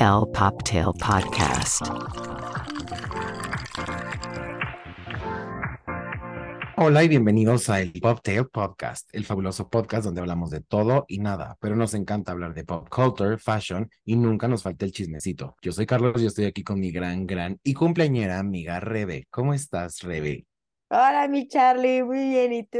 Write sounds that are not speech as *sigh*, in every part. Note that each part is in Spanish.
El Poptail Podcast. Hola y bienvenidos a el Poptail Podcast, el fabuloso podcast donde hablamos de todo y nada, pero nos encanta hablar de pop culture, fashion y nunca nos falta el chismecito. Yo soy Carlos y estoy aquí con mi gran, gran y cumpleañera amiga Rebe. ¿Cómo estás, Rebe? Hola, mi Charlie, muy bien, ¿y tú?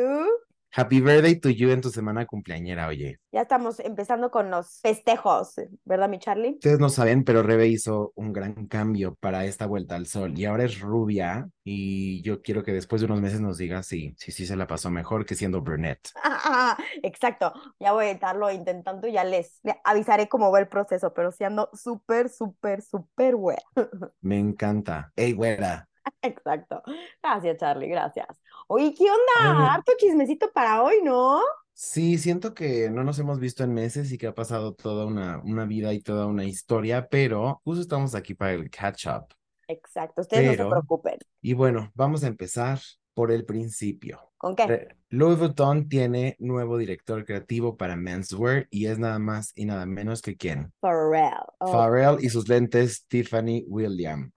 Happy birthday to you en tu semana cumpleañera, oye. Ya estamos empezando con los festejos, ¿verdad, mi Charlie? Ustedes no saben, pero Rebe hizo un gran cambio para esta vuelta al sol y ahora es rubia y yo quiero que después de unos meses nos diga si sí, sí, se la pasó mejor que siendo brunette. *laughs* Exacto, ya voy a estarlo intentando y ya les, avisaré cómo va el proceso, pero siendo súper, súper, súper güera. *laughs* Me encanta. Ey, güera. *laughs* Exacto. Gracias, Charlie, gracias. Oye, ¿qué onda? Harto chismecito para hoy, ¿no? Sí, siento que no nos hemos visto en meses y que ha pasado toda una, una vida y toda una historia, pero justo estamos aquí para el catch up. Exacto, ustedes no se preocupen. Y bueno, vamos a empezar por el principio. ¿Con qué? Louis Vuitton tiene nuevo director creativo para menswear y es nada más y nada menos que quién. Pharrell. Oh. Pharrell y sus lentes Tiffany William.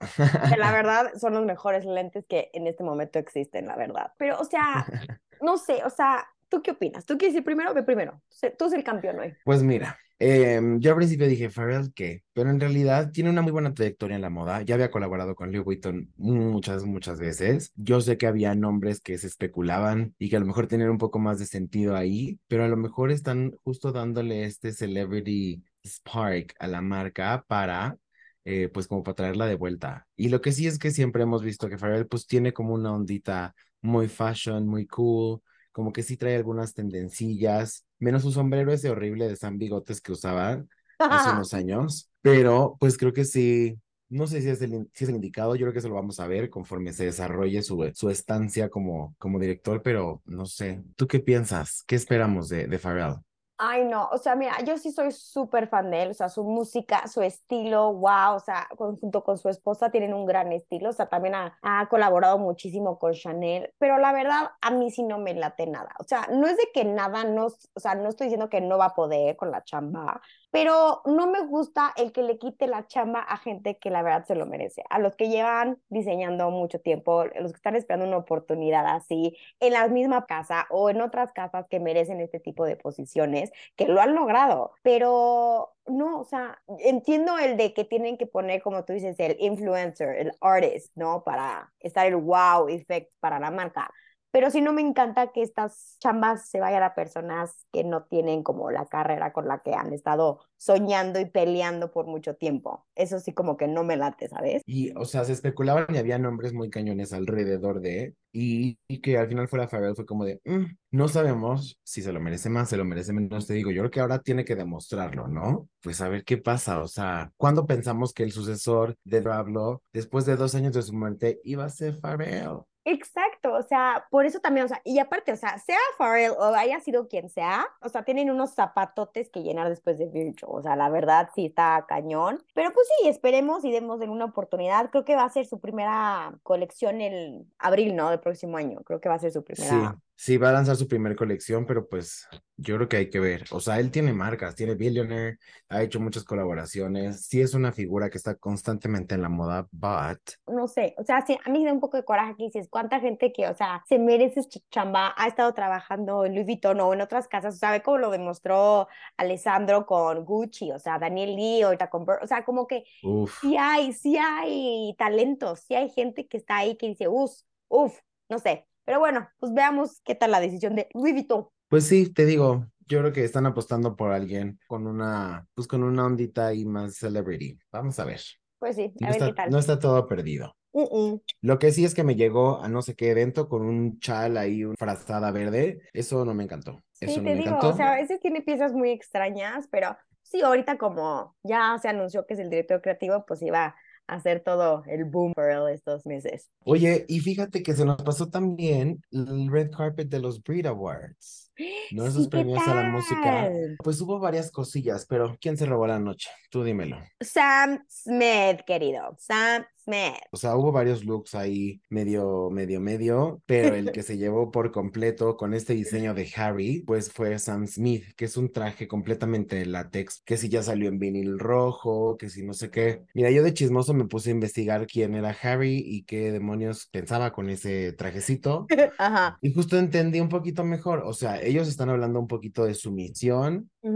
la *laughs* verdad son los mejores lentes que en este momento existen, la verdad. Pero, o sea, *laughs* no sé, o sea, ¿tú qué opinas? ¿Tú quieres ir primero? Ve primero. Tú eres el campeón hoy. Pues mira, Em, yo al principio dije, Pharrell, ¿qué? Pero en realidad tiene una muy buena trayectoria en la moda. Ya había colaborado con Louis Vuitton muchas, muchas veces. Yo sé que había nombres que se especulaban y que a lo mejor tenían un poco más de sentido ahí, pero a lo mejor están justo dándole este celebrity spark a la marca para eh, pues como para traerla de vuelta. Y lo que sí es que siempre hemos visto que Pharrell pues tiene como una ondita muy fashion, muy cool, como que sí trae algunas tendencillas, menos su sombrero ese horrible de San Bigotes que usaba hace *laughs* unos años, pero pues creo que sí, no sé si es, el, si es el indicado, yo creo que eso lo vamos a ver conforme se desarrolle su, su estancia como, como director, pero no sé, ¿tú qué piensas? ¿Qué esperamos de, de Pharrell? Ay, no, o sea, mira, yo sí soy súper fan de él, o sea, su música, su estilo, wow, o sea, junto con su esposa tienen un gran estilo, o sea, también ha, ha, colaborado muchísimo con Chanel, pero la verdad, a mí sí no me late nada, o sea, no es de que nada, no, o sea, no estoy diciendo que no va a poder con la chamba, pero no me gusta el que le quite la chamba a gente que la verdad se lo merece, a los que llevan diseñando mucho tiempo, los que están esperando una oportunidad así, en la misma casa o en otras casas que merecen este tipo de posiciones, que lo han logrado, pero no, o sea, entiendo el de que tienen que poner, como tú dices, el influencer, el artist, ¿no? Para estar el wow effect para la marca pero sí no me encanta que estas chambas se vayan a personas que no tienen como la carrera con la que han estado soñando y peleando por mucho tiempo. Eso sí como que no me late, ¿sabes? Y, o sea, se especulaban y había nombres muy cañones alrededor de, y, que al final fuera Farrell fue como de, mm, no sabemos si se lo merece más, se lo merece menos, te digo, yo creo que ahora tiene que demostrarlo, ¿no? Pues a ver qué pasa, o sea, ¿cuándo pensamos que el sucesor de Drablo, después de dos años de su muerte, iba a ser Farrell? Exacto, o sea, por eso también, o sea, y aparte, o sea, sea Pharrell o haya sido quien sea, o sea, tienen unos zapatotes que llenar después de Virtual, o sea, la verdad sí está cañón, pero pues sí, esperemos y demos en una oportunidad, creo que va a ser su primera colección el abril, ¿no? Del próximo año, creo que va a ser su primera Sí, va a lanzar su primer colección, pero pues yo creo que hay que ver. O sea, él tiene marcas, tiene Billionaire, ha hecho muchas colaboraciones. Sí es una figura que está constantemente en la moda, but... No sé, o sea, sí, a mí me da un poco de coraje que dices, ¿cuánta gente que, o sea, se merece chamba, ha estado trabajando en Louis Vuitton o en otras casas? Ve cómo lo demostró Alessandro con Gucci, o sea, Daniel Lee ahorita con... o sea, como que Uf. sí hay, sí hay talentos, sí hay gente que está ahí que dice, uff, uff, no sé, pero bueno, pues veamos qué tal la decisión de Louis Vuitton. Pues sí, te digo, yo creo que están apostando por alguien con una, pues con una ondita y más celebrity. Vamos a ver. Pues sí, a no ver está, qué tal. No está todo perdido. Uh -uh. Lo que sí es que me llegó a no sé qué evento con un chal ahí, una frazada verde. Eso no me encantó. Eso sí, no te me digo, encantó. o sea, a veces tiene piezas muy extrañas, pero sí, ahorita como ya se anunció que es el director creativo, pues iba hacer todo el boom for estos meses. Oye, y fíjate que se nos pasó también el red carpet de los Brit Awards. ¿No? Esos Sí, ¿qué premios a la música. Pues hubo varias cosillas, pero ¿quién se robó la noche? Tú dímelo. Sam Smith, querido. Sam Smith. O sea, hubo varios looks ahí medio, medio, medio, pero el que *laughs* se llevó por completo con este diseño de Harry, pues fue Sam Smith, que es un traje completamente de látex, que si ya salió en vinil rojo, que si no sé qué. Mira, yo de chismoso me puse a investigar quién era Harry y qué demonios pensaba con ese trajecito. *laughs* Ajá. Y justo entendí un poquito mejor, o sea, ellos están hablando un poquito de sumisión, y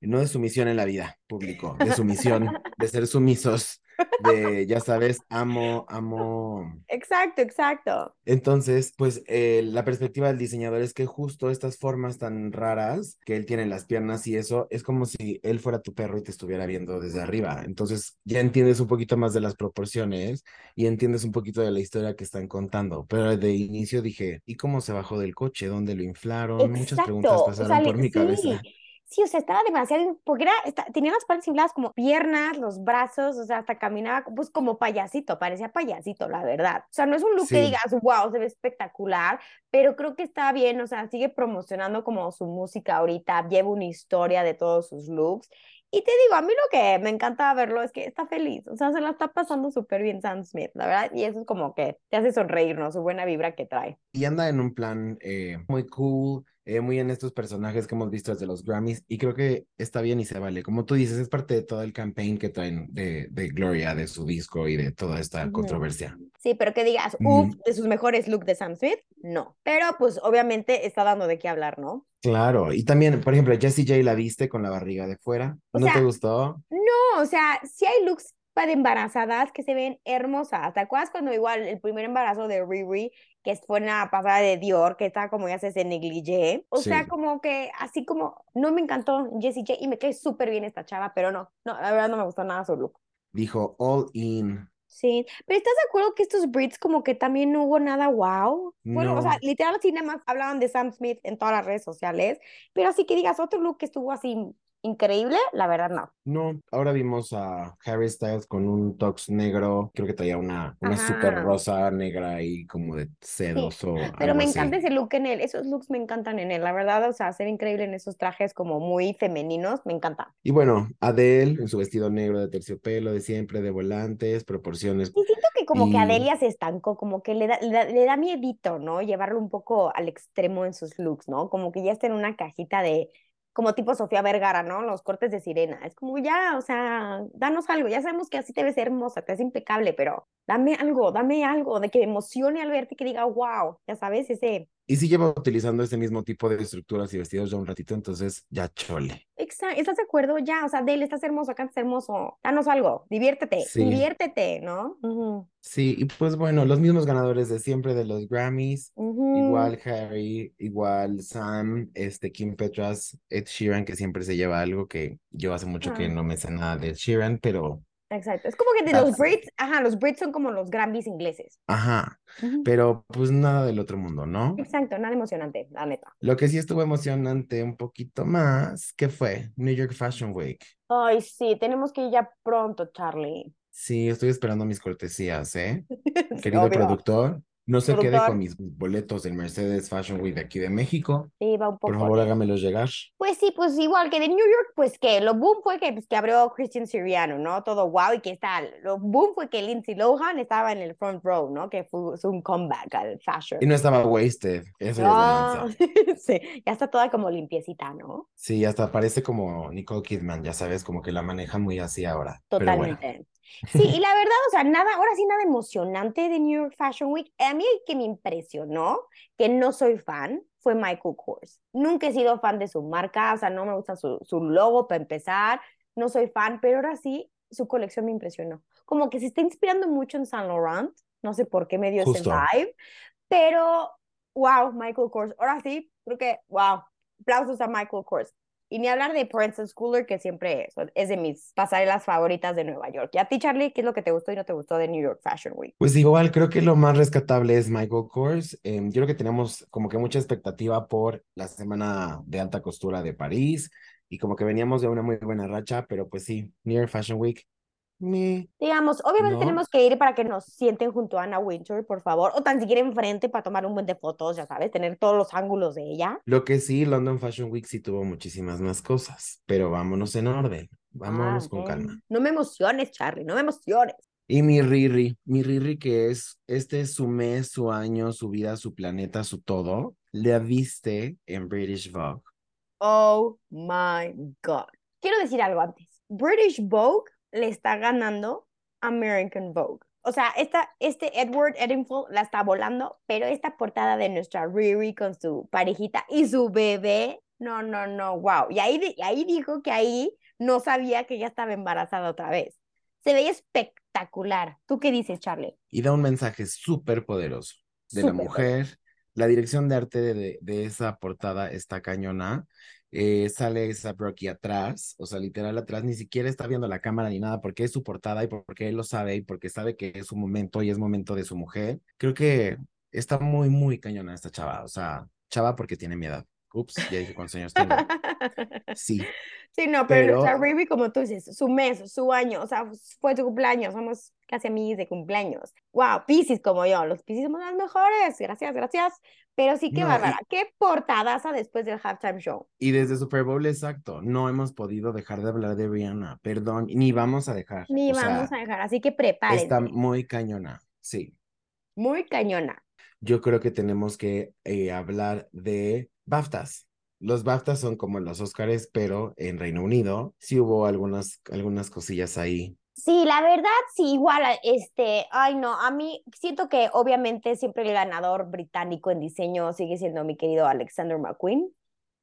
no de sumisión en la vida público, de sumisión, de ser sumisos, de, ya sabes, amo, amo. Exacto, exacto. Entonces, pues eh, la perspectiva del diseñador es que justo estas formas tan raras que él tiene en las piernas y eso, es como si él fuera tu perro y te estuviera viendo desde arriba. Entonces, ya entiendes un poquito más de las proporciones y entiendes un poquito de la historia que están contando. Pero de inicio dije, ¿y cómo se bajó del coche? ¿Dónde lo inflaron? Muchas preguntas Exacto. O sea, pasaron por mi sí. cabeza. Sí, o sea, estaba demasiado, porque era, esta- tenía las partes infladas como piernas, los brazos, o sea, hasta caminaba pues como payasito, parecía payasito, la verdad. O sea, no es un look que digas, wow, se ve espectacular, pero creo que está bien, o sea, sigue promocionando como su música ahorita, lleva una historia de todos sus looks. Y te digo, a mí lo que me encanta verlo es que está feliz, o sea, se la está pasando súper bien Sam Smith, la verdad, y eso es como que te hace sonreír, ¿no? Su buena vibra que trae. Y anda en un plan eh, muy cool, eh, muy en estos personajes que hemos visto desde los Grammys, y creo que está bien y se vale. Como tú dices, es parte de todo el campaign que traen de, de Gloria, de su disco y de toda esta Ujú. controversia. Sí, pero que digas, uff, de sus mejores looks de Sam Smith, no. Pero pues obviamente está dando de qué hablar, ¿no? Claro, y también, por ejemplo, Jessie J la viste con la barriga de fuera. O ¿No te sea, gustó? No, o sea, sí hay looks para embarazadas que se ven hermosas. ¿Te acuerdas cuando igual el primer embarazo de Riri, que fue una pasada de Dior, que estaba como ya se se negligé? O sea, Sí. como que así como, no me encantó Jessie J y me cae súper bien esta chava, pero no, no, la verdad no me gustó nada su look. Dijo all in. Sí, pero ¿estás de acuerdo que estos Brits como que también no hubo nada wow? Bueno, o sea, No. literal así nada más hablaban de Sam Smith en todas las redes sociales, pero así que digas otro look que estuvo así increíble, la verdad no. No, ahora vimos a Harry Styles con un tux negro, creo que traía una, una super rosa negra y como de Sí, sedoso, pero algo me así. encanta ese look en él, esos looks me encantan en él, la verdad, o sea, ser increíble en esos trajes como muy femeninos, me encanta. Y bueno, Adele en su vestido negro de terciopelo de siempre, de volantes, proporciones. Y siento que como que Y Adelia se estancó, como que le da, le da, le da miedito, ¿no? Llevarlo un poco al extremo en sus looks, ¿no? Como que ya está en una cajita de, como tipo Sofía Vergara, ¿no? Los cortes de sirena. Es como ya, o sea, danos algo. Ya sabemos que así te ves hermosa, te ves impecable, pero dame algo, dame algo de que me emocione al verte, que diga, wow, ya sabes, ese. Y sí lleva utilizando ese mismo tipo de estructuras y vestidos ya un ratito, entonces ya chole. Exa- ¿Estás de acuerdo? Ya, o sea, Dale, estás hermoso, cantas hermoso, danos algo, diviértete, Sí, diviértete, ¿no? Sí, y pues bueno, los mismos ganadores de siempre de los Grammys, igual Harry, igual Sam, este Kim Petras, Ed Sheeran, que siempre se lleva algo que yo hace mucho que no me sé nada de Ed Sheeran, pero Exacto. Es como que de los Brits, ajá, los Brits son como los Grammys ingleses. ajá, pero pues nada del otro mundo, ¿no? Exacto, nada emocionante, la neta. Lo que sí estuvo emocionante un poquito más, ¿qué fue? New York Fashion Week. Ay, sí, tenemos que ir ya pronto, Charlie. Sí, estoy esperando mis cortesías, ¿eh? *laughs* Querido obvio. productor, no se quede con mis boletos del Mercedes Fashion Week de aquí de México. Sí, va un Por poco favor, de- hágamelos llegar. Pues sí, pues igual que de New York, pues que lo boom fue que, pues, que abrió Christian Siriano, ¿no? Todo wow y que está, lo boom fue que Lindsay Lohan estaba en el front row, ¿no? Que fue, fue un comeback al fashion. Y no estaba wasted, eso ya es Ah, *laughs* sí, ya está toda como limpiecita, ¿no? Sí, hasta parece como Nicole Kidman, ya sabes, como que la maneja muy así ahora. Pero bueno, Totalmente. Sí, y la verdad, o sea, nada, ahora sí nada emocionante de New York Fashion Week. A mí el que me impresionó, que no soy fan, fue Michael Kors. Nunca he sido fan de su marca, o sea, no me gusta su, su logo para empezar, no soy fan, pero ahora sí, su colección me impresionó. Como que se está inspirando mucho en Saint Laurent, no sé por qué me dio ese Justo. vibe, pero wow, Michael Kors. Ahora sí, creo que wow, aplausos a Michael Kors. Y ni hablar de Princess Cooler, que siempre es, es de mis pasarelas favoritas de Nueva York. Y a ti, Charlie, ¿qué es lo que te gustó y no te gustó de New York Fashion Week? pues igual creo que lo más rescatable es Michael Kors. Em, yo creo que tenemos como que mucha expectativa por la semana de alta costura de París y como que veníamos de una muy buena racha, pero pues sí, New York Fashion Week me. Digamos, obviamente ¿No? tenemos que ir para que nos sienten junto a Anna Wintour, por favor, o tan siquiera enfrente para tomar un buen de fotos, ya sabes, tener todos los ángulos de ella. Lo que sí, London Fashion Week sí tuvo muchísimas más cosas, pero vámonos en orden, vámonos Ah, con calma. No me emociones, Charlie, no me emociones. Y mi Riri, mi Riri que es, este es su mes, su año, su vida, su planeta, su todo, la viste en British Vogue. Oh my God. Quiero decir algo antes. British Vogue le está ganando American Vogue. O sea, esta, este Edward Eddingfield la está volando, pero esta portada de nuestra Riri con su parejita y su bebé, no, no, no, wow. Y ahí, di- ahí dijo que ahí no sabía que ya estaba embarazada otra vez. Se veía espectacular. ¿Tú qué dices, Charlie? Y da un mensaje súper poderoso de la mujer. La dirección de arte de, de- de esa portada está cañona. Eh, sale esa Brocky atrás, o sea, literal atrás, ni siquiera está viendo la cámara ni nada, porque es su portada y porque él lo sabe y porque sabe que es su momento y es momento de su mujer. Creo que está muy, muy cañona esta chava, o sea, chava porque tiene mi edad. Ups, ya dije cuántos años tengo. Sí, *laughs* Sí, no, pero, Pero- Riri, como tú dices, su mes, su año, o sea, fue su cumpleaños, somos casi amigos de cumpleaños. Wow, Piscis como yo, los Piscis somos las mejores, gracias, gracias. Pero sí, qué No, y- bárbara, qué portadaza después del halftime show. y desde Super Bowl, exacto, no hemos podido dejar de hablar de Rihanna, perdón, ni vamos a dejar. Ni o sea, vamos a dejar, así que prepárense. Está muy cañona, sí. Muy cañona. Yo creo que tenemos que eh, hablar de BAFTAs. Los BAFTAs son como los Óscares, pero en Reino Unido sí hubo algunas, algunas cosillas ahí. Sí, la verdad, sí, igual, este, ay no, a mí siento que obviamente siempre el ganador británico en diseño sigue siendo mi querido Alexander McQueen,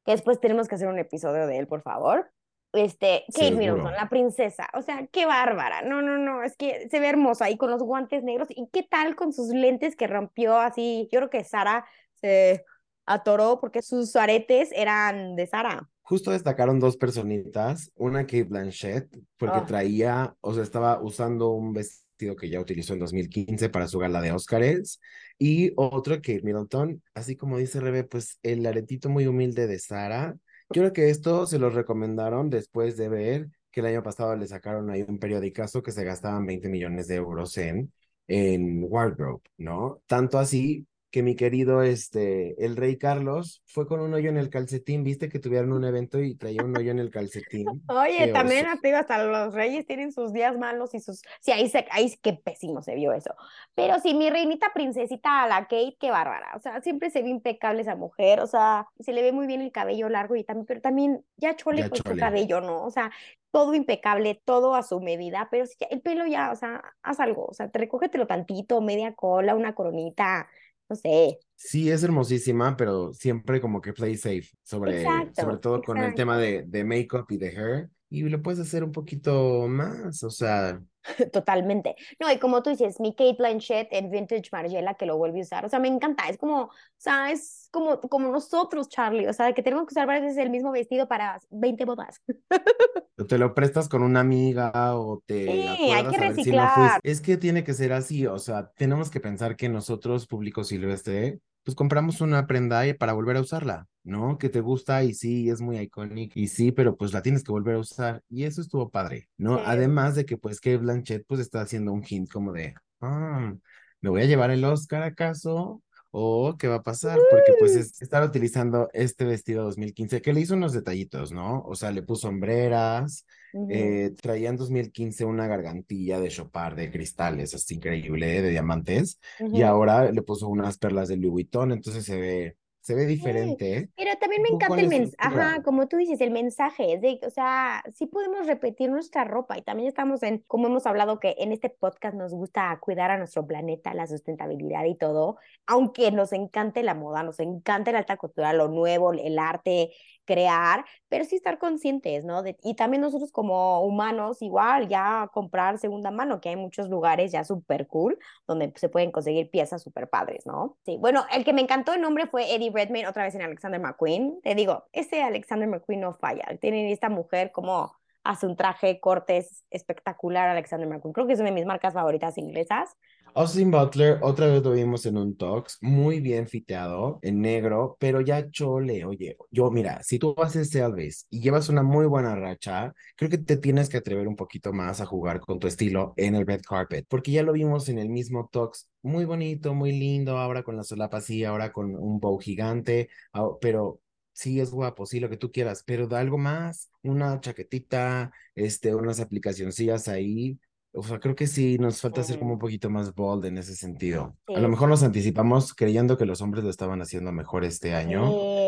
que después tenemos que hacer un episodio de él, por favor. Este, Kate. Middleton, la princesa, o sea, qué bárbara, no, no, no, es que se ve hermosa ahí con los guantes negros, y qué tal con sus lentes que rompió así, yo creo que Sara se atoró porque sus aretes eran de Sara. Justo destacaron dos personitas, una Kate Blanchett, porque Ah. traía, o sea, estaba usando un vestido que ya utilizó en 2015 para su gala de Óscares, y otro Kate Middleton, así como dice Rebe, pues el aretito muy humilde de Sara. Yo creo que esto se los recomendaron después de ver que el año pasado le sacaron ahí un periodicazo que se gastaban 20 millones de euros en, en wardrobe, ¿no? Tanto así que mi querido, este, el rey Carlos fue con un hoyo en el calcetín, viste que tuvieron un evento y traía un hoyo en el calcetín. *laughs* Oye, también digo, hasta los reyes tienen sus días malos y sus... Sí, ahí, se... ahí qué pésimo se vio eso. Pero sí, mi reinita princesita, la Kate, qué bárbara. O sea, siempre se ve impecable esa mujer. O sea, se le ve muy bien el cabello largo y también, pero también ya chole Ya con su cabello, ¿no? O sea, todo impecable, todo a su medida, pero sí, el pelo ya, o sea, haz algo. O sea, te recógetelo tantito, media cola, una coronita, no sé. Sí, es hermosísima, pero siempre como que play safe, sobre, Exacto, sobre todo con el tema de, de make-up y de hair, y lo puedes hacer un poquito más, o sea, *laughs* Totalmente. No, y como tú dices, mi Kate Blanchett en Vintage Margiela que lo vuelve a usar, o sea, me encanta, es como, o sea, es como, como nosotros, Charlie, o sea, que tenemos que usar varias veces el mismo vestido para 20 bodas. *laughs* o te lo prestas con una amiga o te Sí, hay que si no reciclar. Es que tiene que ser así, o sea, tenemos que pensar que nosotros, público silvestre, pues compramos una prenda para volver a usarla, ¿no? Que te gusta y sí, es muy icónica y sí, pero pues la tienes que volver a usar y eso estuvo padre, ¿no? Sí. Además de que pues que Blanchett pues está haciendo un hint como de, ah, ¿me voy a llevar el Oscar acaso? ¿O qué va a pasar? Porque pues es, estaba utilizando este vestido 2015 que le hizo unos detallitos, ¿no? O sea, le puso sombreras, Ujú. eh, traía en 2015 una gargantilla de chopar de cristales, es increíble, de diamantes, y ahora le puso unas perlas de Louis Vuitton, entonces se ve, se ve diferente, ¿eh? Pero también me encanta el mensaje, ajá, como tú dices, el mensaje es de, o sea, sí podemos repetir nuestra ropa y también estamos en, como hemos hablado que en este podcast nos gusta cuidar a nuestro planeta, la sustentabilidad y todo, aunque nos encante la moda, nos encanta la alta cultura, lo nuevo, el arte, crear, pero sí estar conscientes, ¿no? De- y también nosotros como humanos, igual, ya comprar segunda mano, que hay muchos lugares ya súper cool donde se pueden conseguir piezas súper padres, ¿no? Sí, bueno, el que me encantó el nombre fue Eddie Redmayne, otra vez en Alexander McQueen. Te digo, ese Alexander McQueen no falla. Tiene esta mujer como hace un traje cortes espectacular, Alexander McQueen. Creo que es una de mis marcas favoritas inglesas. Austin Butler, otra vez lo vimos en un Talks, muy bien fiteado, en negro, pero ya chole, oye, yo mira, si tú haces Elvis y llevas una muy buena racha, creo que te tienes que atrever un poquito más a jugar con tu estilo en el red carpet, porque ya lo vimos en el mismo Talks, muy bonito, muy lindo, ahora con la solapa así, ahora con un bow gigante, ah, pero sí es guapo, sí, lo que tú quieras, pero da algo más, una chaquetita, este, unas aplicacioncillas ahí, o sea, creo que sí, nos falta ser como un poquito más bold en ese sentido. A lo mejor nos anticipamos creyendo que los hombres lo estaban haciendo mejor este año. Sí.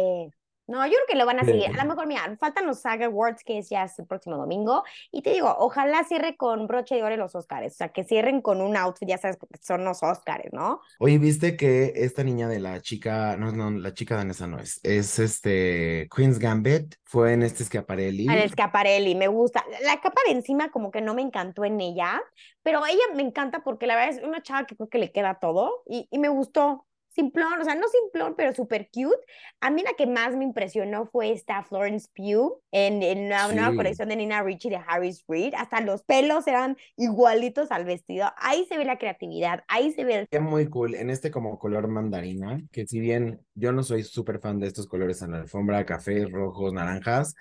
No, yo creo que lo van a seguir. A lo mejor, mira, faltan los SAG Awards, que es ya es el próximo domingo. Y te digo, ojalá cierre con broche de oro en los Oscars. O sea, que cierren con un outfit, ya sabes, porque son los Oscars, ¿no? Oye, ¿viste que esta niña de la chica, no, no, la chica danesa no es, es este Queen's Gambit, fue en este Schiaparelli. Al Escaparelli, me gusta. La capa de encima como que no me encantó en ella, pero ella me encanta porque la verdad es una chava que creo que le queda todo y, y me gustó. Simplón, o sea, no simplón, pero súper cute. A mí la que más me impresionó fue esta Florence Pugh en, en la nueva colección de Nina Ricci de Harris Reid. Hasta los pelos eran igualitos al vestido. Ahí se ve la creatividad, ahí se ve el... Es muy cool, en este como color mandarina, que si bien yo no soy súper fan de estos colores en la alfombra, café, rojos, naranjas,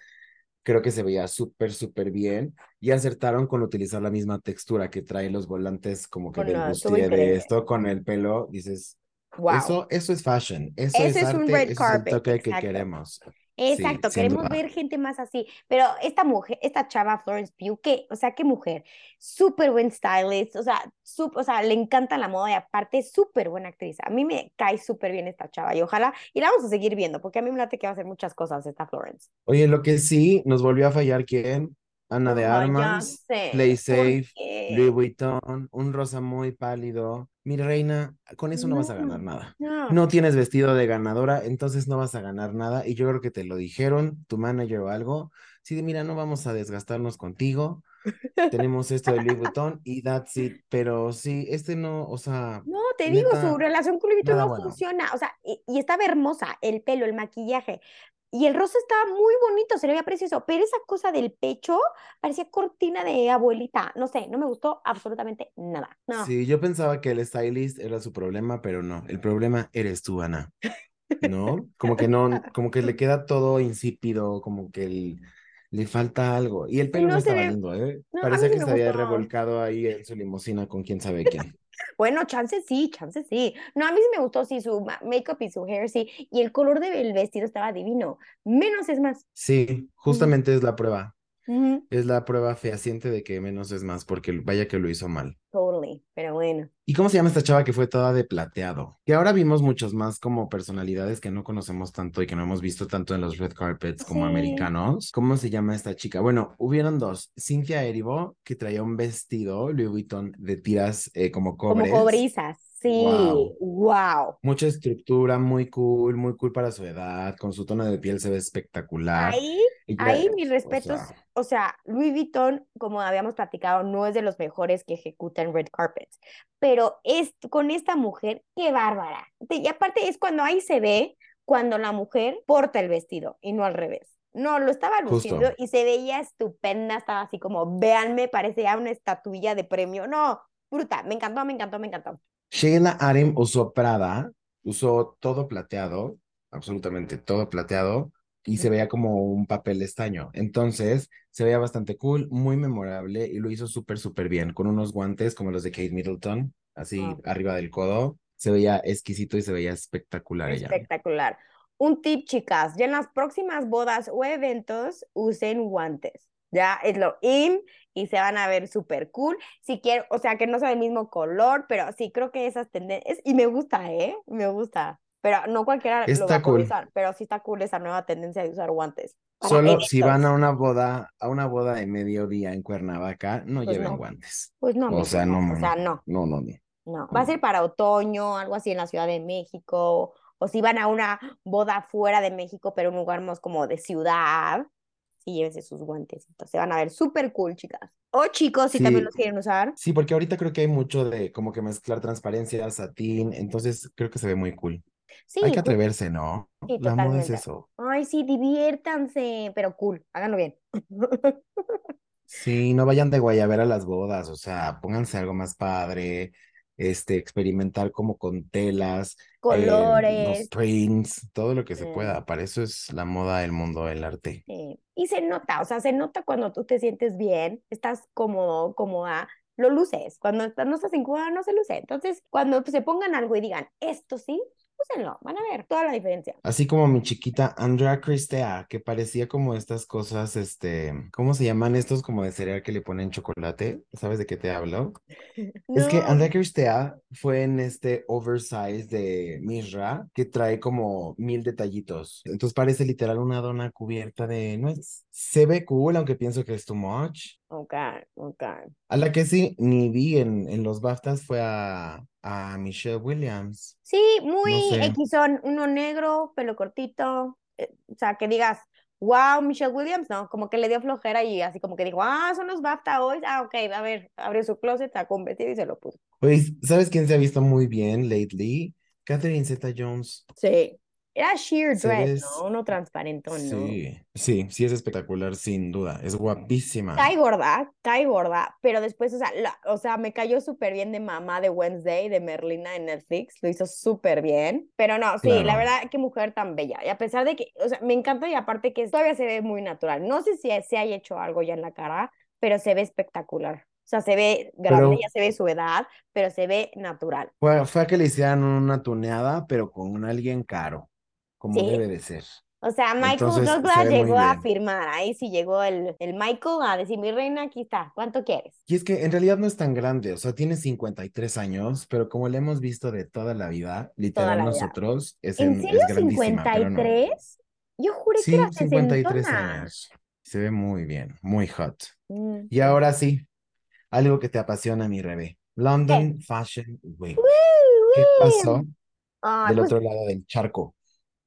creo que se veía súper, súper bien y acertaron con utilizar la misma textura que trae los volantes como que Con del bustier de esto con el pelo, dices, Wow. eso, eso es fashion, eso Ese es es un arte, red ese es el carpet, toque que exacto. queremos. Exacto, queremos ver gente más así. Pero esta mujer, esta chava Florence Pugh, que, o sea, qué mujer, súper buen stylist, o sea, sup- o sea, le encanta la moda y aparte súper buena actriz. A mí me cae súper bien esta chava y ojalá, y la vamos a seguir viendo, porque a mí me late que va a hacer muchas cosas esta Florence. Oye, lo que sí nos volvió a fallar, ¿quién? Ana de ya Armas, Play ¿por Safe? Louis Vuitton, un rosa muy pálido. Mi reina, con eso no vas a ganar nada. No, No tienes vestido de ganadora, entonces no vas a ganar nada. Y yo creo que te lo dijeron, tu manager o algo. Sí, de mira, no vamos a desgastarnos contigo. Tenemos esto de Louis Vuitton y that's it. Pero sí, este no, o sea, No, te digo, su relación con Louis Vuitton no bueno. funciona. O sea, y, y estaba hermosa, el pelo, el maquillaje. Y el rosa estaba muy bonito, se le veía precioso. Pero esa cosa del pecho parecía cortina de abuelita. No sé, no me gustó absolutamente nada. No. Sí, yo pensaba que el stylist era su problema, pero no. El problema eres tú, Ana. ¿No? Como que no, *laughs* como que le queda todo insípido, como que el- le falta algo. Y el pelo no no estaba ve- lindo, ¿eh? No, Parecía que se había revolcado ahí en su limusina con quién sabe quién. Bueno, chance sí, chance sí. No, a mí sí me gustó, sí, su ma- makeup y su hair, sí. Y el color del vestido estaba divino. Menos es más. Sí, justamente es la prueba. Es la prueba fehaciente de que menos es más, porque vaya que lo hizo mal. Totally, pero bueno. ¿Y cómo se llama esta chava que fue toda de plateado? Que ahora vimos muchos más como personalidades que no conocemos tanto y que no hemos visto tanto en los red carpets como Sí. americanos. ¿Cómo se llama esta chica? Bueno, hubieron dos. Cynthia Erivo, que traía un vestido Louis Vuitton de tiras eh, como Como cobres. cobrizas. Sí, Wow. wow. Mucha estructura, muy cool, muy cool para su edad. Con su tono de piel se ve espectacular. Ahí, Ella, ahí mis o respetos. sea, O sea, Louis Vuitton, como habíamos platicado, no es de los mejores que ejecutan red carpets. Pero es, con esta mujer, qué bárbara. Y aparte es cuando ahí se ve cuando la mujer porta el vestido y no al revés. No, lo estaba Justo. luciendo y se veía estupenda, estaba así como, véanme, parecía una estatuilla de premio. No, bruta, me encantó, me encantó, me encantó. Sheila Arim usó Prada, usó todo plateado, absolutamente todo plateado, y se veía como un papel estaño. Entonces, se veía bastante cool, muy memorable, y lo hizo súper, súper bien, con unos guantes como los de Kate Middleton, así Wow. arriba del codo. Se veía exquisito y se veía espectacular ella. Espectacular. Un tip, chicas, ya en las próximas bodas o eventos usen guantes. Ya es lo in y se van a ver súper cool. Si quiero, o sea, que no sea del mismo color, pero sí creo que esas tendencias, y me gusta, ¿eh? Me gusta. Pero no cualquiera lo Está va a poder cool. usar, pero sí está cool esa nueva tendencia de usar guantes. Solo si van a una boda, a una boda de mediodía en Cuernavaca, no Pues lleven no. guantes. Pues no, O sea, no, o sea, no. no, no, no. No, va a ser para otoño, algo así en la Ciudad de México, o si van a una boda fuera de México, pero en un lugar más como de ciudad, sí llévense sus guantecitos, se van a ver súper cool, chicas. O chicos, si también los quieren usar. Sí, porque ahorita creo que hay mucho de como que mezclar transparencia, satín, entonces creo que se ve muy cool. Sí, Hay que atreverse, ¿no? sí, La moda es eso. Ay, sí, diviértanse, pero cool, háganlo bien. *laughs* Sí, no vayan de guayabera a las bodas, o sea, pónganse algo más padre, este, experimentar como con telas, eh, los Colores. prints, todo lo que se pueda. Para eso es la moda, el mundo del arte. Sí. Y se nota, o sea, se nota cuando tú te sientes bien, estás cómodo, cómoda, lo luces. Cuando no estás incómoda, no se luce. Entonces, cuando se pongan algo y digan, esto sí, úsenlo, van a ver toda la diferencia. Así como mi chiquita Andrea Cristea, que parecía como estas cosas, este, ¿cómo se llaman estos como de cereal que le ponen chocolate? ¿Sabes de qué te hablo? *laughs* Es que Andrea Cristea fue en este oversize de Mishra que trae como mil detallitos. Entonces parece literal una dona cubierta de nuez. Se ve cool, aunque pienso que es too much. Ok, ok. A la que sí, ni vi en, en los BAFTAs fue a, a Michelle Williams. Sí, muy No sé. Xon, uno negro, pelo cortito, eh, o sea, que digas, wow, Michelle Williams, no, como que le dio flojera y así como que dijo, ah, son los BAFTA hoy, ah, ok, a ver, abrió su closet, sacó un vestido y se lo puso. Oye, ¿sabes quién se ha visto muy bien lately? Catherine Zeta-Jones. Sí. Era sheer dress, ¿no? Uno transparentón, ¿no? Sí, sí, sí es espectacular, sin duda. Es guapísima. Cae gorda, cae gorda, pero después, o sea, la- o sea, me cayó súper bien de mamá de Wednesday, de Merlina en Netflix, lo hizo súper bien, pero no, sí, la verdad, qué mujer tan bella, y a pesar de que, o sea, me encanta y aparte que todavía se ve muy natural, no sé si se haya hecho algo ya en la cara, pero se ve espectacular, o sea, se ve grande, Pero- ya se ve su edad, pero se ve natural. Fue, fue a que le hicieran una tuneada, pero con alguien caro, como Sí. debe de ser. O sea, Michael Entonces, Douglas llegó a firmar, ahí sí llegó el, el Michael a decir, mi reina, aquí está, ¿cuánto quieres? Y es que en realidad no es tan grande, o sea, tiene 53 años, pero como le hemos visto de toda la vida, literal la vida. nosotros, es, ¿En en- serio es grandísima, pero no. 53? Yo juré que era 53 sesentona. años. Se ve muy bien, muy hot. Mm, Y ahora sí, algo que te apasiona, mi Rebe. London Fashion Week. ¿Qué pasó Ah, del pues, otro lado del charco?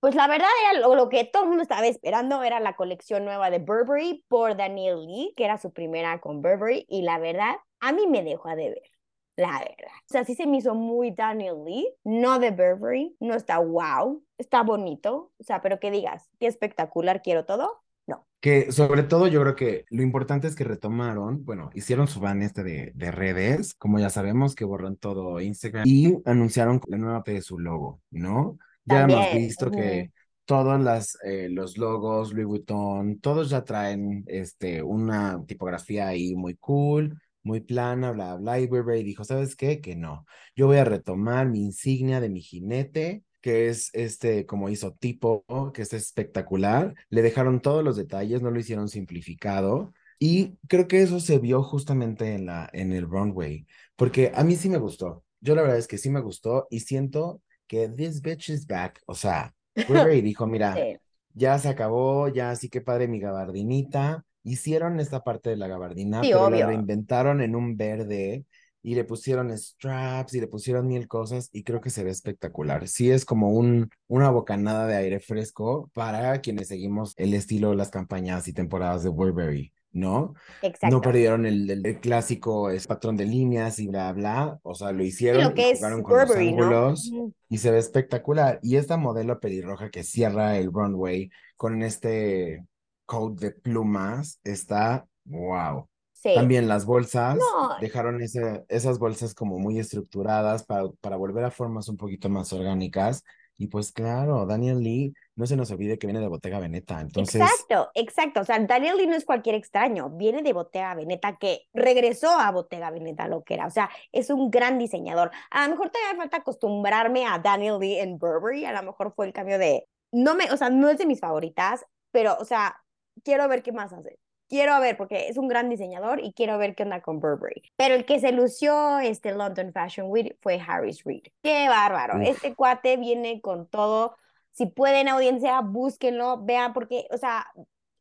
Pues la verdad era lo, lo que todo el mundo estaba esperando, era la colección nueva de Burberry por Daniel Lee, que era su primera con Burberry, y la verdad, a mí me dejó de ver, la verdad. O sea, sí se me hizo muy Daniel Lee, no de Burberry, no está wow, está bonito, o sea, pero que digas, qué espectacular, quiero todo, no. Que sobre todo yo creo que lo importante es que retomaron, bueno, hicieron su ban este de, de redes, como ya sabemos que borran todo Instagram y anunciaron la nueva P de su logo, ¿no? Ya hemos También, visto ujú. que todos las, eh, los logos, Louis Vuitton, todos ya traen este, una tipografía ahí muy cool, muy plana, bla, bla, y Burberry dijo, ¿sabes qué? Que no, yo voy a retomar mi insignia de mi jinete, que es este, como hizo tipo, que es espectacular, le dejaron todos los detalles, no lo hicieron simplificado, y creo que eso se vio justamente en la, en el runway, porque a mí sí me gustó, yo la verdad es que sí me gustó, y siento que this bitch is back, o sea, *laughs* Burberry dijo, mira, Sí. ya se acabó, ya sí que padre mi gabardinita. Hicieron esta parte de la gabardina, Sí, pero la obvio. reinventaron en un verde y le pusieron straps y le pusieron mil cosas y creo que se ve espectacular. Sí es como un, una bocanada de aire fresco para quienes seguimos el estilo, las campañas y temporadas de Burberry, ¿no? Exacto. No perdieron el, el- el clásico es patrón de líneas y bla, bla. O sea, lo hicieron lo y que es jugaron con los ángulos y se ve espectacular. Y esta modelo pelirroja que cierra el runway con este coat de plumas está wow. Sí. También las bolsas, No. dejaron ese- esas bolsas como muy estructuradas para, para volver a formas un poquito más orgánicas. Y pues claro, Daniel Lee, no se nos olvide que viene de Bottega Veneta. Entonces, Exacto, exacto. O sea, Daniel Lee no es cualquier extraño. Viene de Bottega Veneta, que regresó a Bottega Veneta, lo que era. O sea, es un gran diseñador. A lo mejor todavía me falta acostumbrarme a Daniel Lee en Burberry. A lo mejor fue el cambio de. No me, o sea, no es de mis favoritas, pero, o sea, quiero ver qué más hace. Quiero ver, porque es un gran diseñador y quiero ver qué onda con Burberry. Pero el que se lució este London Fashion Week fue Harris Reid. Qué bárbaro. Uf. Este cuate viene con todo. Si pueden, audiencia, búsquenlo, vean, porque, o sea,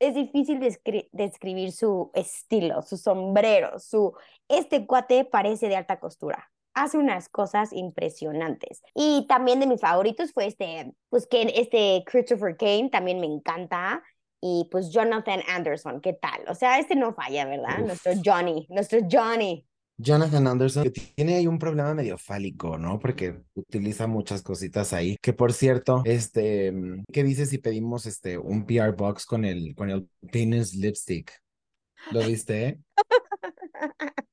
es difícil descri- describir su estilo, su sombrero, su... Este cuate parece de alta costura. Hace unas cosas impresionantes. Y también de mis favoritos fue este, pues que este Christopher Kane también me encanta. Y pues Jonathan Anderson, ¿qué tal? O sea, este no falla, ¿verdad? Uf. Nuestro Johnny, nuestro Johnny. Jonathan Anderson, que tiene ahí un problema medio fálico, ¿no? Porque utiliza muchas cositas ahí. Que por cierto, este, ¿qué dices si pedimos este un PR box con el con el penis lipstick? ¿Lo viste? *laughs*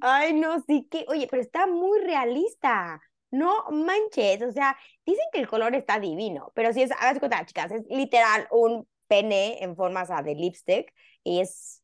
Ay, no, sí que, oye, pero está muy realista. No manches, o sea, dicen que el color está divino, pero si es, hagas cuenta, chicas, es literal un pene en forma de lipstick y es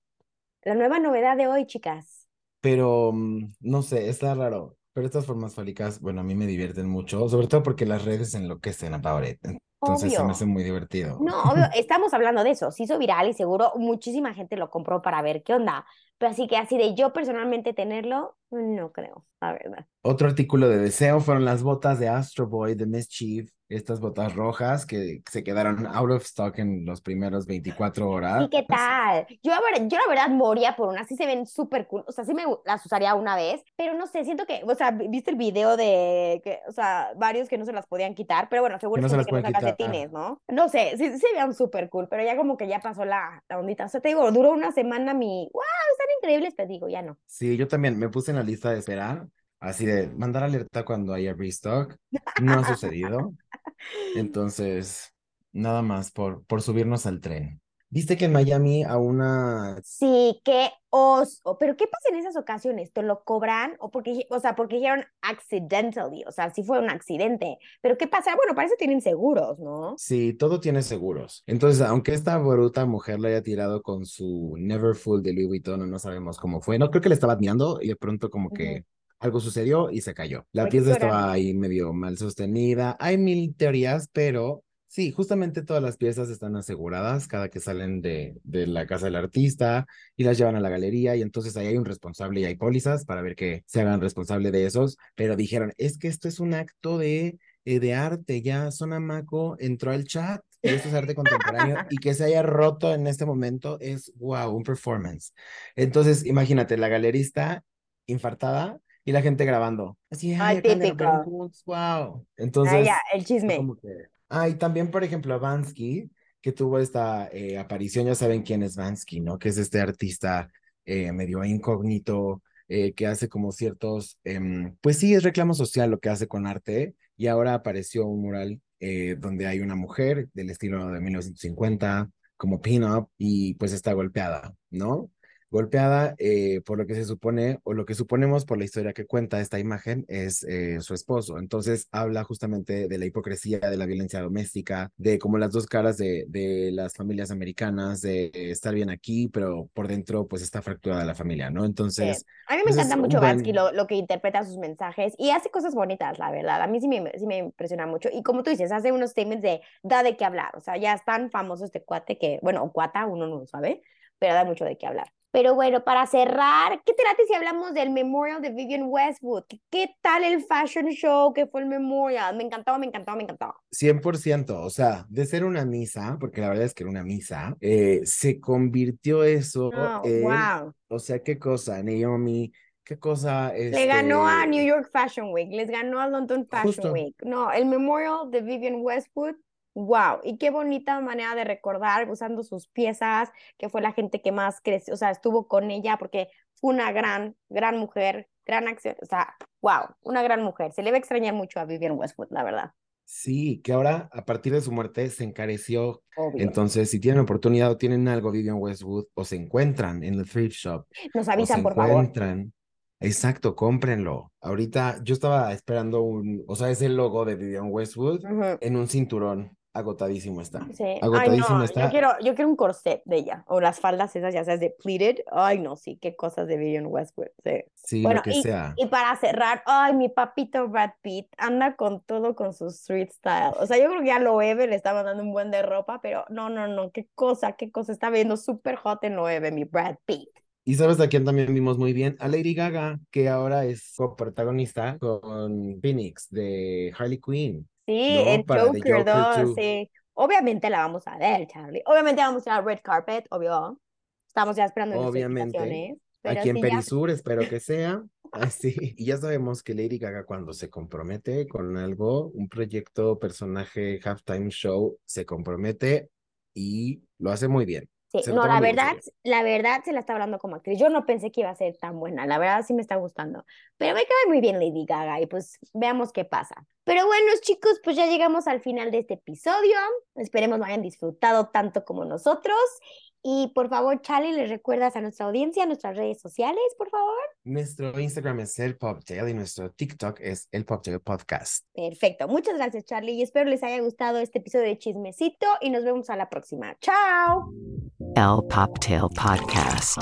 la nueva novedad de hoy, chicas. Pero, mm, no sé, está raro. Pero estas formas fálicas, bueno, a mí me divierten mucho, sobre todo porque las redes enloquecen a Powerade. Entonces se me Obvio. hace muy divertido. No, obvio, *laughs* estamos hablando de eso. Se hizo viral y seguro muchísima gente lo compró para ver qué onda. Pero así que así de yo personalmente tenerlo, no creo, la verdad. Otro artículo de deseo fueron las botas de Astro Boy de Mischief, estas botas rojas que se quedaron out of stock en los primeros 24 horas. ¿Y qué tal? Yo, yo la verdad moría por una, sí se ven súper cool, o sea, sí me las usaría una vez, pero no sé, siento que, o sea, vi- viste el video de, que, o sea, varios que no se las podían quitar, pero bueno, seguro no es se las que no pueden quitar. calcetines, ¿no? No sé, sí, sí se vean súper cool, pero ya como que ya pasó la, la ondita, o sea, te digo, duró una semana mi, wow, están increíbles, pero digo, ya no. Sí, yo también me puse en la lista de esperar, así de mandar alerta cuando haya restock. No ha sucedido. Entonces, nada más por, por subirnos al tren. ¿Viste que en Miami a una... Sí, qué oso. Pero ¿qué pasa en esas ocasiones? ¿Te lo cobran? O porque, o sea, porque dijeron accidentally, o sea, sí fue un accidente. Pero ¿qué pasa? Bueno, para eso tienen seguros, ¿no? Sí, todo tiene seguros. Entonces, aunque esta bruta mujer le haya tirado con su Never Full de Louis Vuitton, no sabemos cómo fue. No creo que le estaba admirando y de pronto como que. Algo sucedió y se cayó. La pieza estaba ahí medio mal sostenida. Hay mil teorías, pero sí, justamente todas las piezas están aseguradas cada que salen de, de la casa del artista y las llevan a la galería y entonces ahí hay un responsable y hay pólizas para ver que se hagan responsable de esos, pero dijeron, es que esto es un acto de, eh, de arte, ya Sonamaco entró al chat y esto es arte contemporáneo y que se haya roto en este momento es, wow, un performance. Entonces, imagínate, la galerista infartada y la gente grabando. Así, Ay, ay, típico. wow. Ah, Entonces, ya, el chisme. que... Ah, y también, por ejemplo, Vansky, que tuvo esta eh, aparición, ya saben quién es Vansky, ¿no? Que es este artista eh, medio incógnito, eh, que hace como ciertos, em, pues sí, es reclamo social lo que hace con arte, y ahora apareció un mural donde hay una mujer del estilo de 1950, como pin-up, y pues está golpeada, ¿no? Golpeada eh, por lo que se supone, o lo que suponemos por la historia que cuenta esta imagen, es eh, su esposo. Entonces habla justamente de la hipocresía, de la violencia doméstica, de como las dos caras de, de las familias americanas, de estar bien aquí, pero por dentro pues está fracturada la familia, ¿no? Sí. Entonces, A mí me pues es encanta mucho buen... lo, lo que interpreta sus mensajes y hace cosas bonitas, la verdad. A mí sí me, sí me impresiona mucho. Y como tú dices, hace unos statements de da de qué hablar. O sea, ya es tan famoso este cuate que, bueno, o cuata, uno no lo sabe, pero da mucho de qué hablar. Pero bueno, para cerrar, ¿qué te late si hablamos del memorial de Vivian Westwood? ¿Qué, tal el fashion show que fue el memorial? Me encantaba, me encantaba, me encantaba. 100%, o sea, de ser una misa, porque la verdad es que era una misa, eh, se convirtió eso No, en, wow. o sea, qué cosa, Naomi, qué cosa, Le ganó a New este, York Fashion Week, les ganó a London Fashion justo, Week. No, el memorial de Vivian Westwood, wow. Y qué bonita manera de recordar usando sus piezas, que fue la gente que más creció, o sea, estuvo con ella porque fue una gran, gran mujer, gran acción, o sea, wow, una gran mujer. Se le va a extrañar mucho a Vivian Westwood, la verdad. sí, que ahora a partir de su muerte se encareció, Obvio. entonces si tienen oportunidad o tienen algo Vivian Westwood o se encuentran en el thrift shop Nos o se avisan, por favor. encuentran, exacto, cómprenlo. Ahorita yo estaba esperando un, o sea, ese logo de Vivian Westwood en un cinturón, agotadísimo está, Sí. Ay, agotadísimo no, yo está. quiero, yo quiero un corset de ella, o las faldas esas, ya sabes, de pleated. Ay, no, sí, qué cosas de Vivian Westwood, sí. Sí, Bueno, lo que y, sea. y para cerrar, ay, mi papito Brad Pitt anda con todo con su street style. O sea, yo creo que ya Loewe le estaba dando un buen de ropa, pero no, no, no, qué cosa, qué cosa. Está viendo súper hot en Loewe, mi Brad Pitt. Y sabes a quién también vimos muy bien, a Lady Gaga, que ahora es coprotagonista con Phoenix de Harley Quinn, Sí, ¿no? en Joker Joker 2, 2. sí. Obviamente la vamos a ver, Charlie. Obviamente vamos a ir al red carpet, obvio. Estamos ya esperando Obviamente. Pero aquí en sí, ya Perisur, espero que sea. *laughs* Así. Y ya sabemos que Lady Gaga cuando se compromete con algo, un proyecto, personaje, halftime show, se compromete y lo hace muy bien. Sí, no, la verdad, la verdad se la está hablando como actriz. Yo no pensé que iba a ser tan buena, la verdad sí me está gustando. Pero me cae muy bien Lady Gaga y pues veamos qué pasa. Pero bueno, chicos, pues ya llegamos al final de este episodio. Esperemos lo hayan disfrutado tanto como nosotros. Y por favor, Charlie, ¿les recuerdas a nuestra audiencia nuestras redes sociales, por favor? Nuestro Instagram es el Poptail y nuestro TikTok es el Poptail Podcast. Perfecto. Muchas gracias, Charlie. Y espero les haya gustado este episodio de Chismecito y nos vemos a la próxima. ¡Chao! El Poptail Podcast.